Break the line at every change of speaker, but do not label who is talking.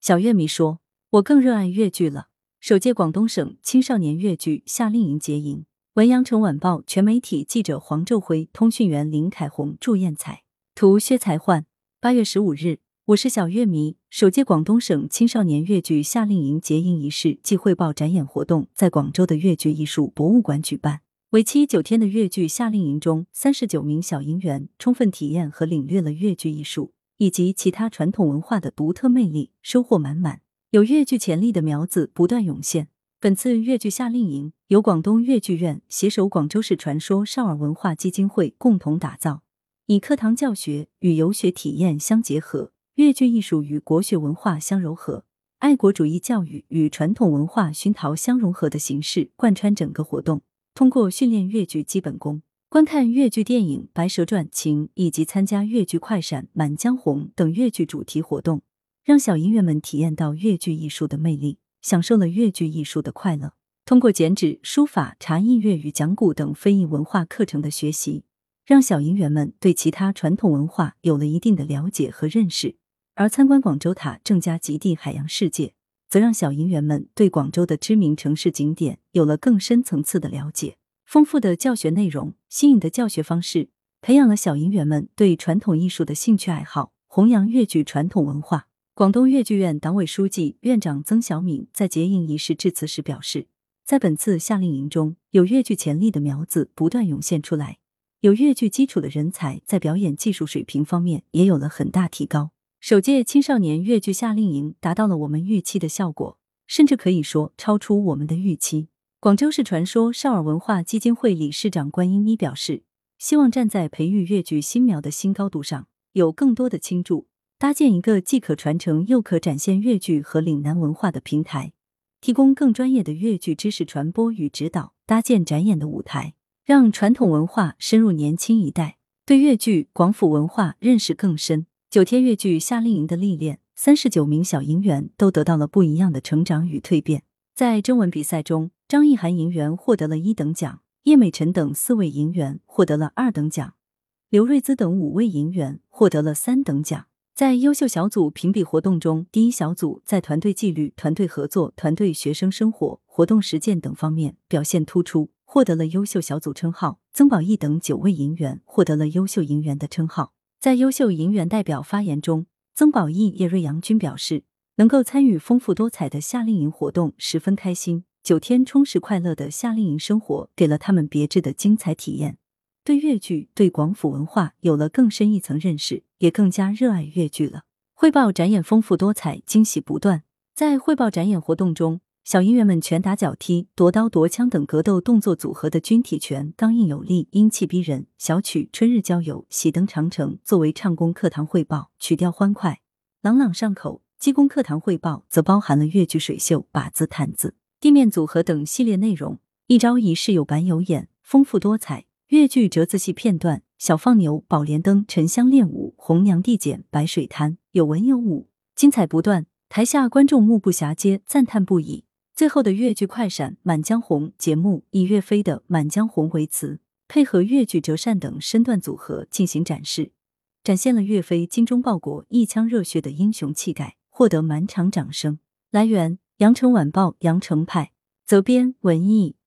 小乐迷说：“我更热爱粤剧了。”首届广东省青少年粤剧夏令营结营。文阳城晚报全媒体记者黄昼辉，通讯员林凯红、祝艳彩，图薛才焕。八月十五日，我是小乐迷。首届广东省青少年粤剧夏令营结营仪式暨汇报展演活动在广州的粤剧艺术博物馆举办。为期九天的粤剧夏令营中，三十九名小营员充分体验和领略了粤剧艺术。以及其他传统文化的独特魅力，收获满满。有粤剧潜力的苗子不断涌现。本次粤剧夏令营由广东粤剧院携手广州市传说少儿文化基金会共同打造，以课堂教学与游学体验相结合，粤剧艺术与国学文化相融合，爱国主义教育与传统文化熏陶相融合的形式贯穿整个活动。通过训练粤剧基本功。观看粤剧电影《白蛇传》情，以及参加粤剧快闪《满江红》等粤剧主题活动，让小营员们体验到粤剧艺术的魅力，享受了粤剧艺术的快乐。通过剪纸、书法、茶艺、粤语讲古等非遗文化课程的学习，让小营员们对其他传统文化有了一定的了解和认识。而参观广州塔郑家极地海洋世界，则让小营员们对广州的知名城市景点有了更深层次的了解。丰富的教学内容、新颖的教学方式，培养了小营员们对传统艺术的兴趣爱好，弘扬粤剧传统文化。广东粤剧院党委书记、院长曾小敏在结营仪式致辞时表示，在本次夏令营中，有粤剧潜力的苗子不断涌现出来，有粤剧基础的人才在表演技术水平方面也有了很大提高。首届青少年粤剧夏令营达到了我们预期的效果，甚至可以说超出我们的预期。广州市传说少儿文化基金会理事长关英一表示，希望站在培育粤剧新苗的新高度上，有更多的倾注，搭建一个既可传承又可展现粤剧和岭南文化的平台，提供更专业的粤剧知识传播与指导，搭建展演的舞台，让传统文化深入年轻一代，对粤剧广府文化认识更深。九天粤剧夏令营的历练，三十九名小营员都得到了不一样的成长与蜕变。在征文比赛中，张艺涵营员获得了一等奖，叶美辰等四位营员获得了二等奖，刘瑞姿等五位营员获得了三等奖。在优秀小组评比活动中，第一小组在团队纪律、团队合作、团队学生生活、活动实践等方面表现突出，获得了优秀小组称号。曾宝义等九位营员获得了优秀营员的称号。在优秀营员代表发言中，曾宝义、叶瑞阳均表示。能够参与丰富多彩的夏令营活动，十分开心。九天充实快乐的夏令营生活，给了他们别致的精彩体验，对粤剧、对广府文化有了更深一层认识，也更加热爱粤剧了。汇报展演丰富多彩，惊喜不断。在汇报展演活动中，小营员们拳打脚踢、夺刀夺枪等格斗动作组合的军体拳刚硬有力、英气逼人。小曲《春日郊游》《喜登长城》作为唱功课堂汇报，曲调欢快，朗朗上口。技工课堂汇报则包含了越剧水袖、把子、毯子、地面组合等系列内容，一招一式有板有眼，丰富多彩。越剧折子戏片段，小放牛、宝莲灯、沉香练舞、红娘递剪、白水滩，有文有武，精彩不断。台下观众目不暇接，赞叹不已。最后的越剧快闪《满江红》节目，以岳飞的《满江红》为词，配合越剧折扇等身段组合进行展示，展现了岳飞精忠报国、一腔热血的英雄气概。获得满场掌声。来源：羊城晚报羊城派，责编：文艺。